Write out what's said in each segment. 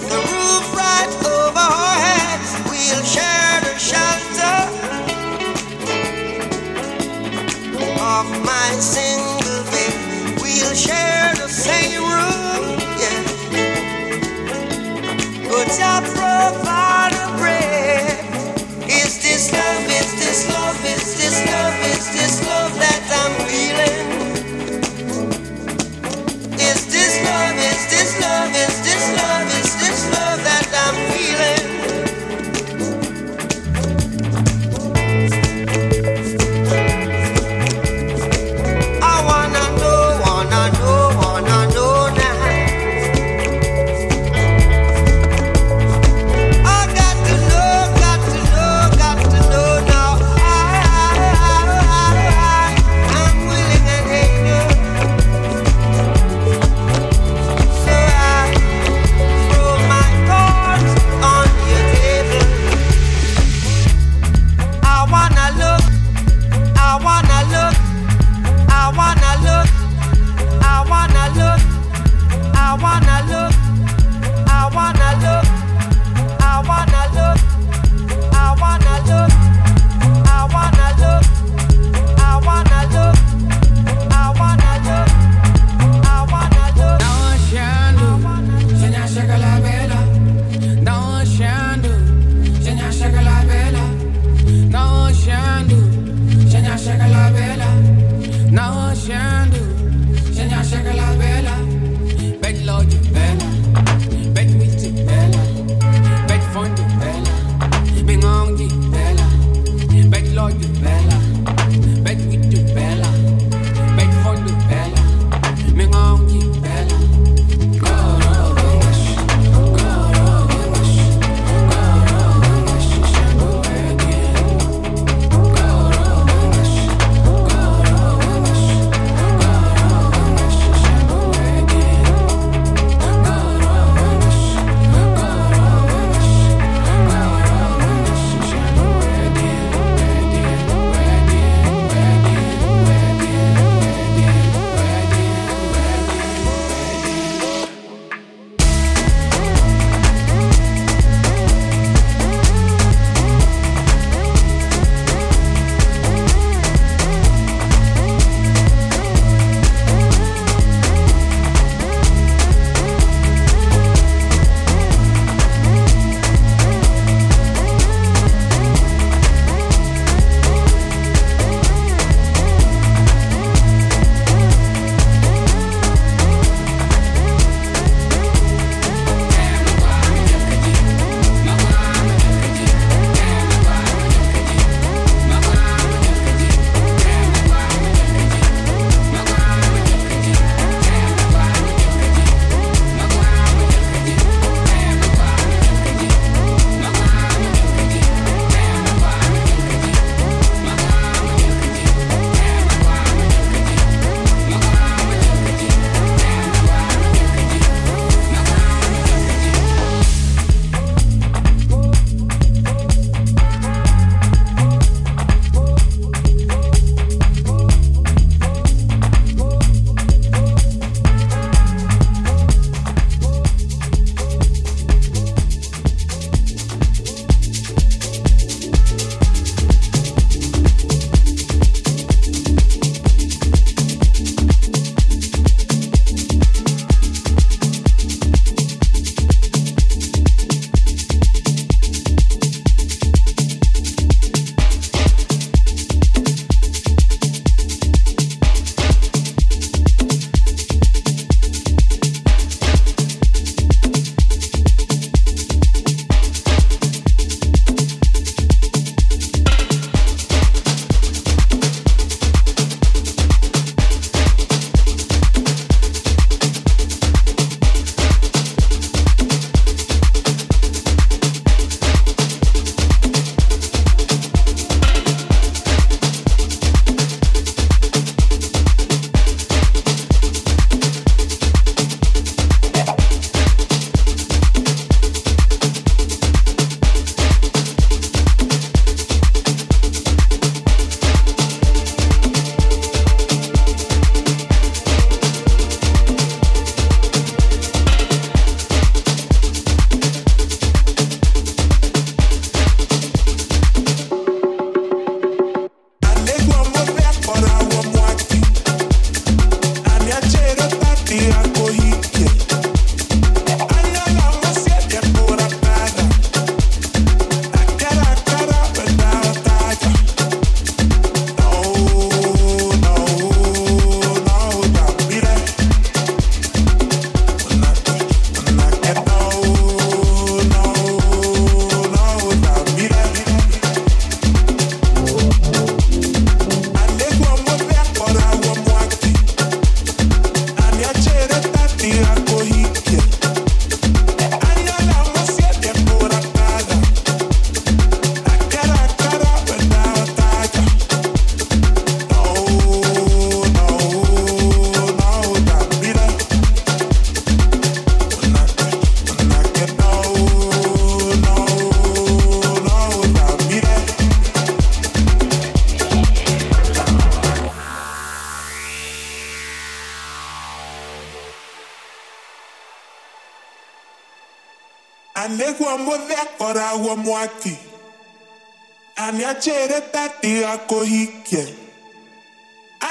It's the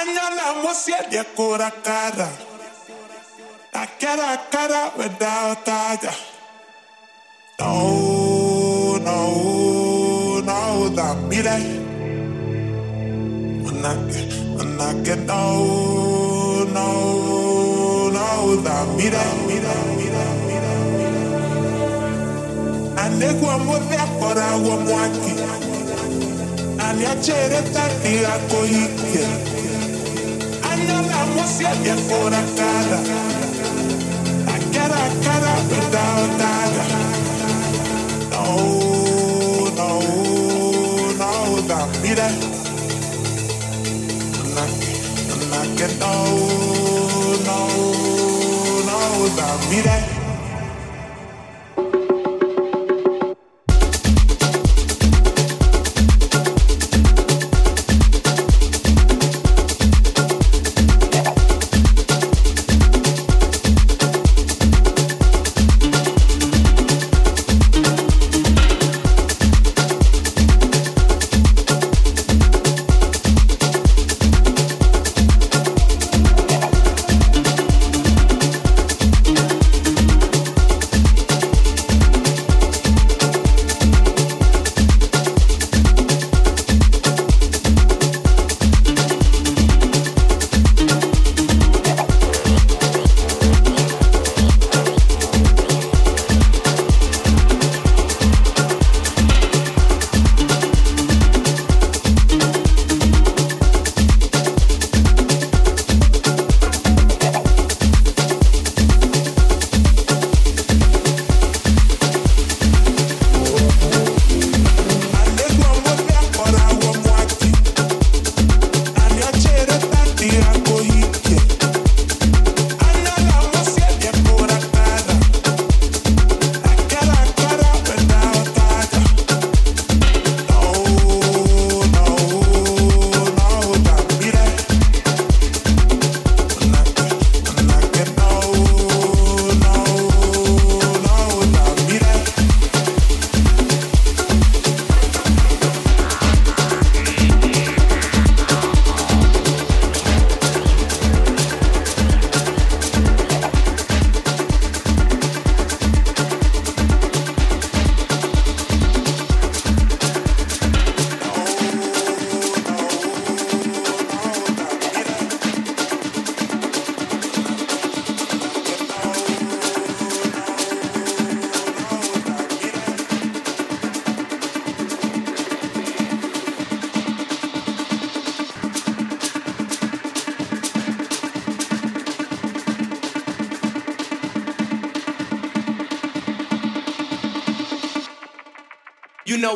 anyala mosiediekora kara akera kara wedaotaja no no no dambire manake manake no no no dambire mira mira mira anegwa modhekora wa mwaki aniachere tati akohikie anyala mosiediekora kara akera kara wedaotaja no.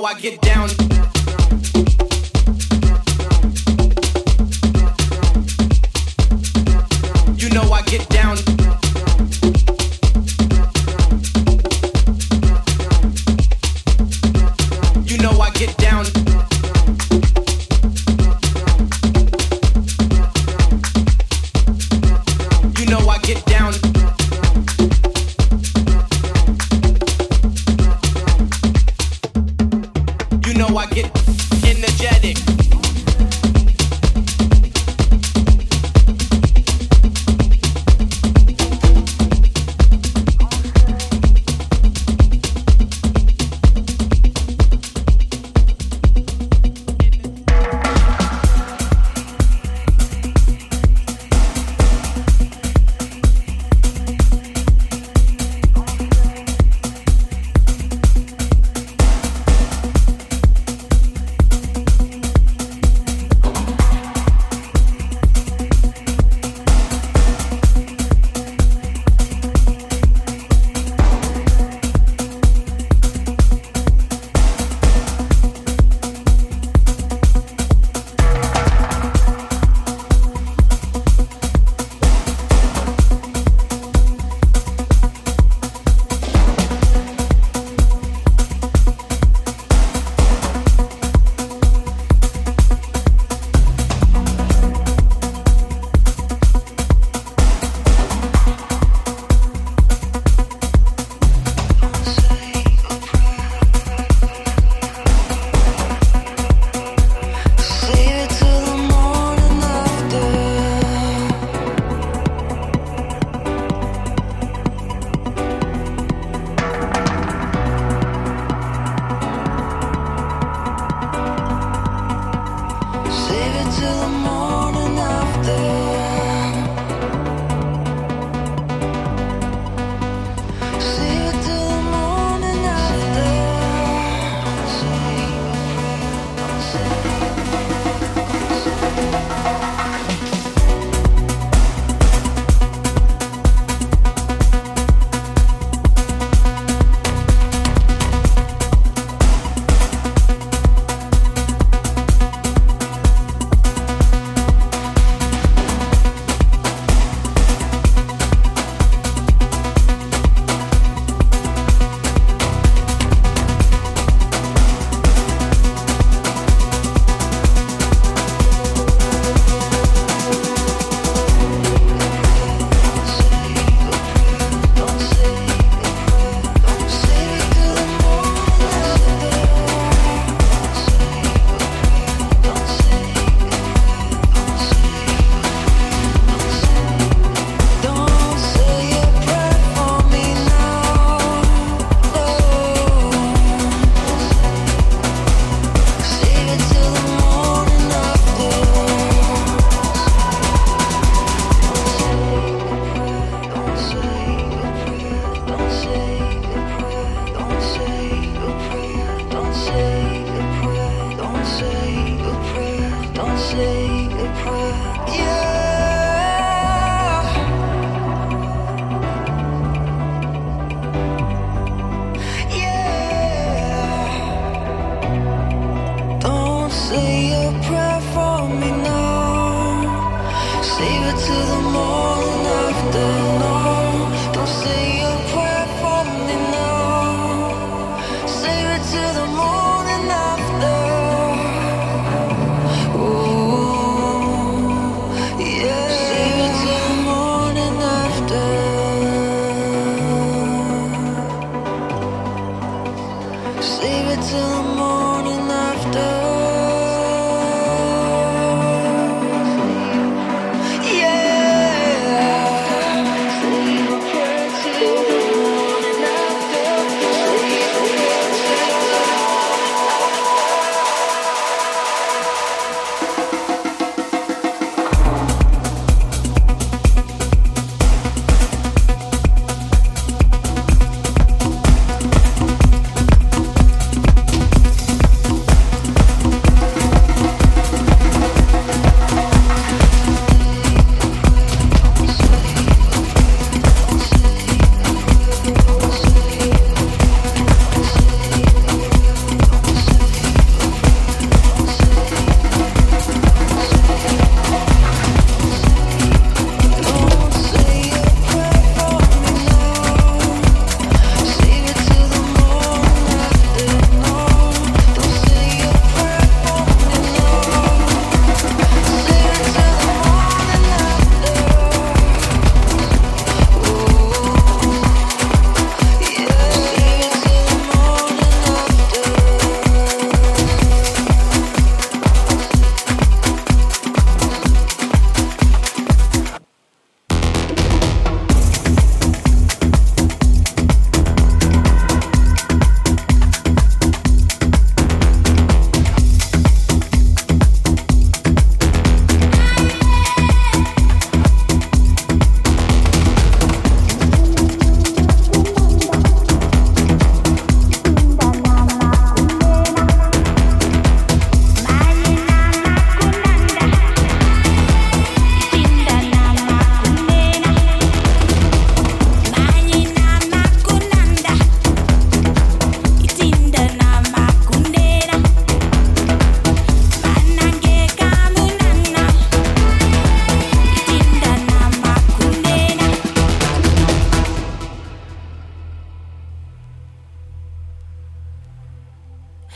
I get down.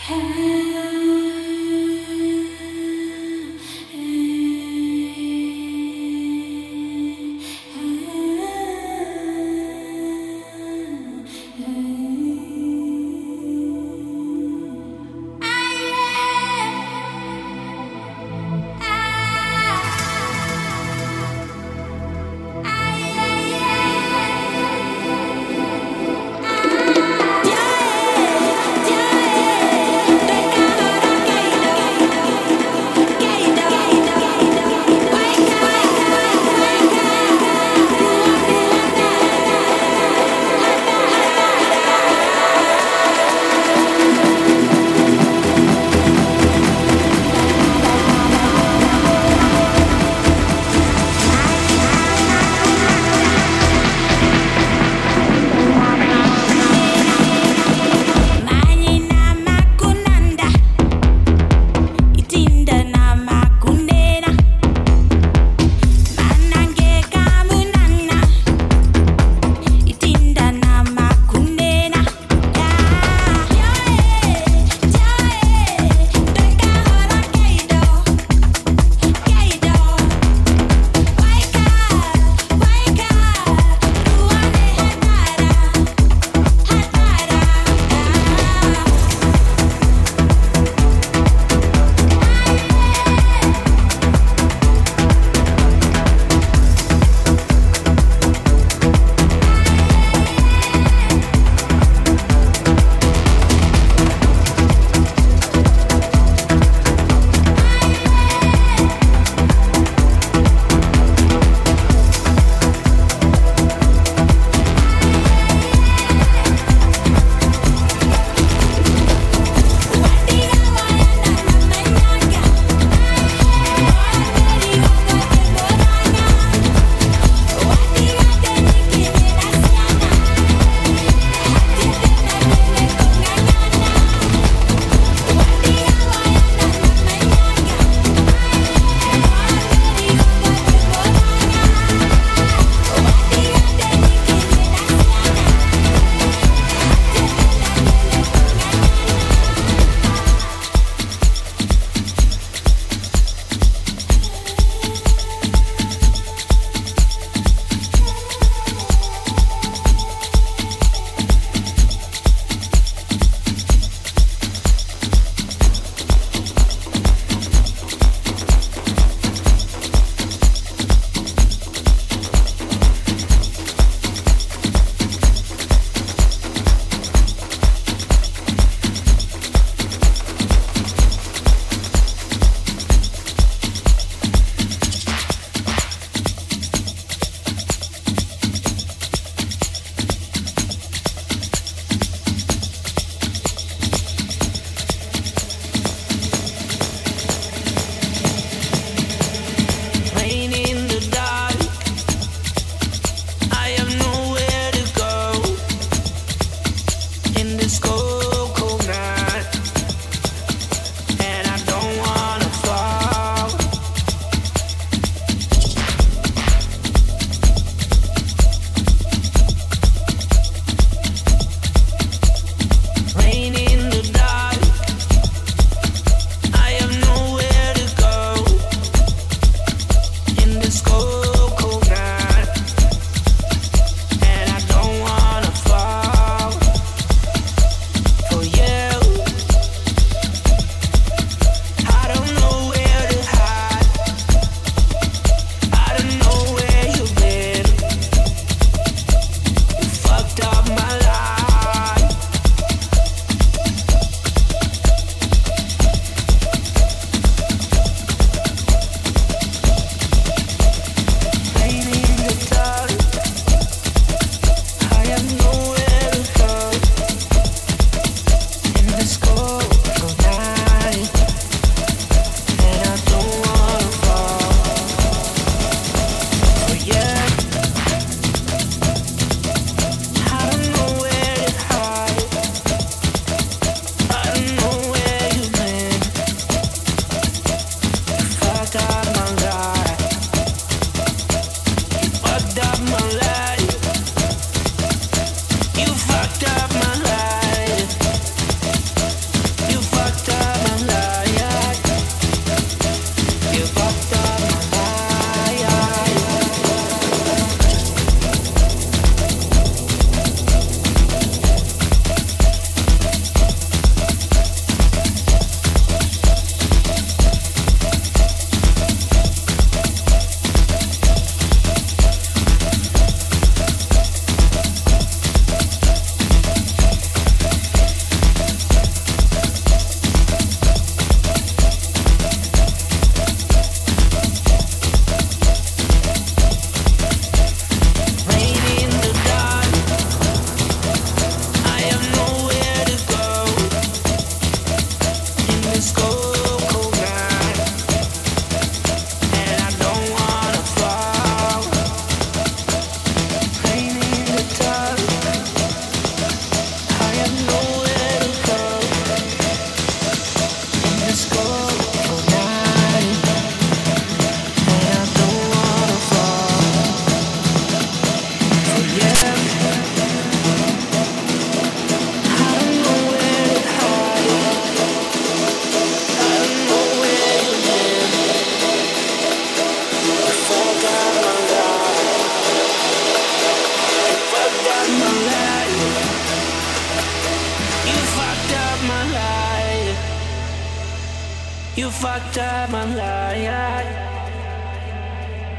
Hey.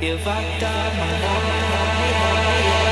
If I die, my life.